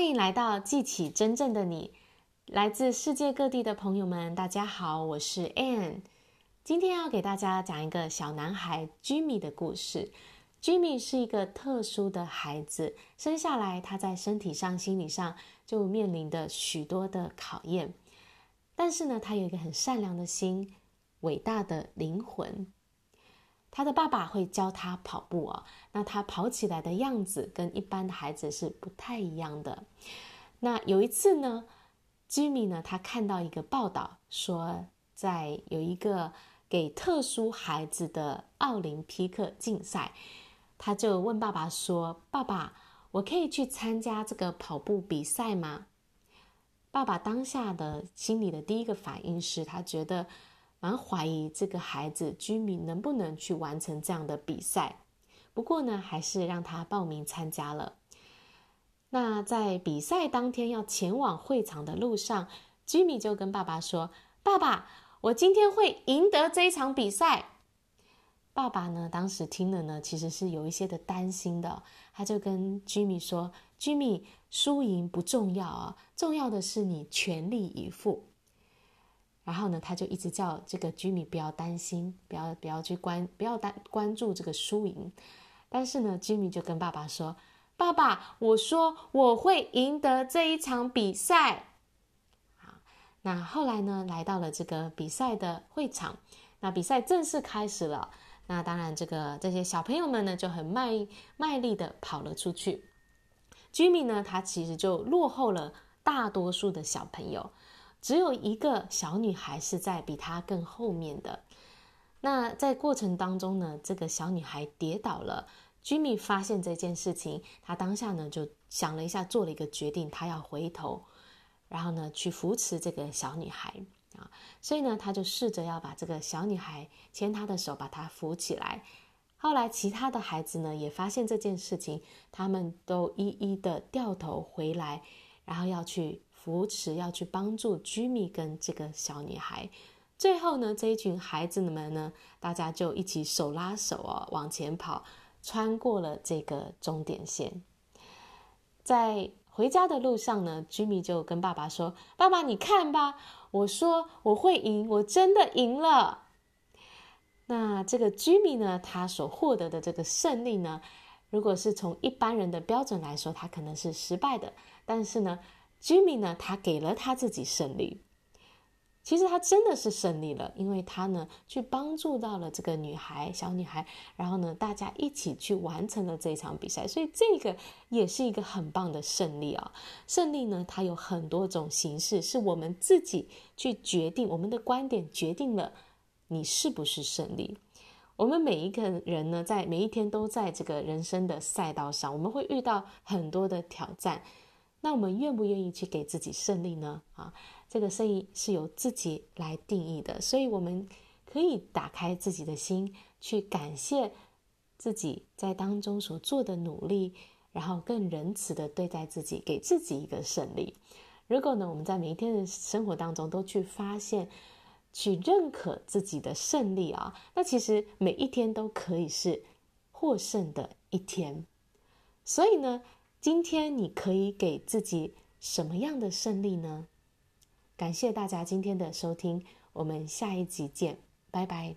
欢迎来到记起真正的你，来自世界各地的朋友们，大家好，我是 Ann。今天要给大家讲一个小男孩 Jimmy 的故事。Jimmy 是一个特殊的孩子，生下来他在身体上、心理上就面临着许多的考验，但是呢，他有一个很善良的心，伟大的灵魂。他的爸爸会教他跑步哦，那他跑起来的样子跟一般的孩子是不太一样的。那有一次呢，Jimmy 呢，他看到一个报道说，在有一个给特殊孩子的奥林匹克竞赛，他就问爸爸说：“爸爸，我可以去参加这个跑步比赛吗？”爸爸当下的心里的第一个反应是他觉得。蛮怀疑这个孩子 Jimmy 能不能去完成这样的比赛，不过呢，还是让他报名参加了。那在比赛当天要前往会场的路上，Jimmy 就跟爸爸说：“爸爸，我今天会赢得这一场比赛。”爸爸呢，当时听了呢，其实是有一些的担心的，他就跟 Jimmy 说：“Jimmy，输赢不重要啊，重要的是你全力以赴。”然后呢，他就一直叫这个 Jimmy 不要担心，不要不要去关，不要担关注这个输赢。但是呢，Jimmy 就跟爸爸说：“爸爸，我说我会赢得这一场比赛。”好，那后来呢，来到了这个比赛的会场，那比赛正式开始了。那当然，这个这些小朋友们呢就很卖卖力的跑了出去。Jimmy 呢，他其实就落后了大多数的小朋友。只有一个小女孩是在比她更后面的。那在过程当中呢，这个小女孩跌倒了。Jimmy 发现这件事情，他当下呢就想了一下，做了一个决定，他要回头，然后呢去扶持这个小女孩啊。所以呢，他就试着要把这个小女孩牵她的手，把她扶起来。后来其他的孩子呢也发现这件事情，他们都一一的掉头回来，然后要去。扶持要去帮助 Jimmy 跟这个小女孩，最后呢，这一群孩子们呢，大家就一起手拉手哦，往前跑，穿过了这个终点线。在回家的路上呢，Jimmy 就跟爸爸说：“爸爸，你看吧，我说我会赢，我真的赢了。”那这个 Jimmy 呢，他所获得的这个胜利呢，如果是从一般人的标准来说，他可能是失败的，但是呢。Jimmy 呢，他给了他自己胜利。其实他真的是胜利了，因为他呢去帮助到了这个女孩，小女孩，然后呢大家一起去完成了这场比赛，所以这个也是一个很棒的胜利啊！胜利呢，它有很多种形式，是我们自己去决定，我们的观点决定了你是不是胜利。我们每一个人呢，在每一天都在这个人生的赛道上，我们会遇到很多的挑战。那我们愿不愿意去给自己胜利呢？啊，这个胜利是由自己来定义的，所以我们可以打开自己的心，去感谢自己在当中所做的努力，然后更仁慈的对待自己，给自己一个胜利。如果呢，我们在每一天的生活当中都去发现、去认可自己的胜利啊，那其实每一天都可以是获胜的一天。所以呢，今天你可以给自己什么样的胜利呢？感谢大家今天的收听，我们下一集见，拜拜。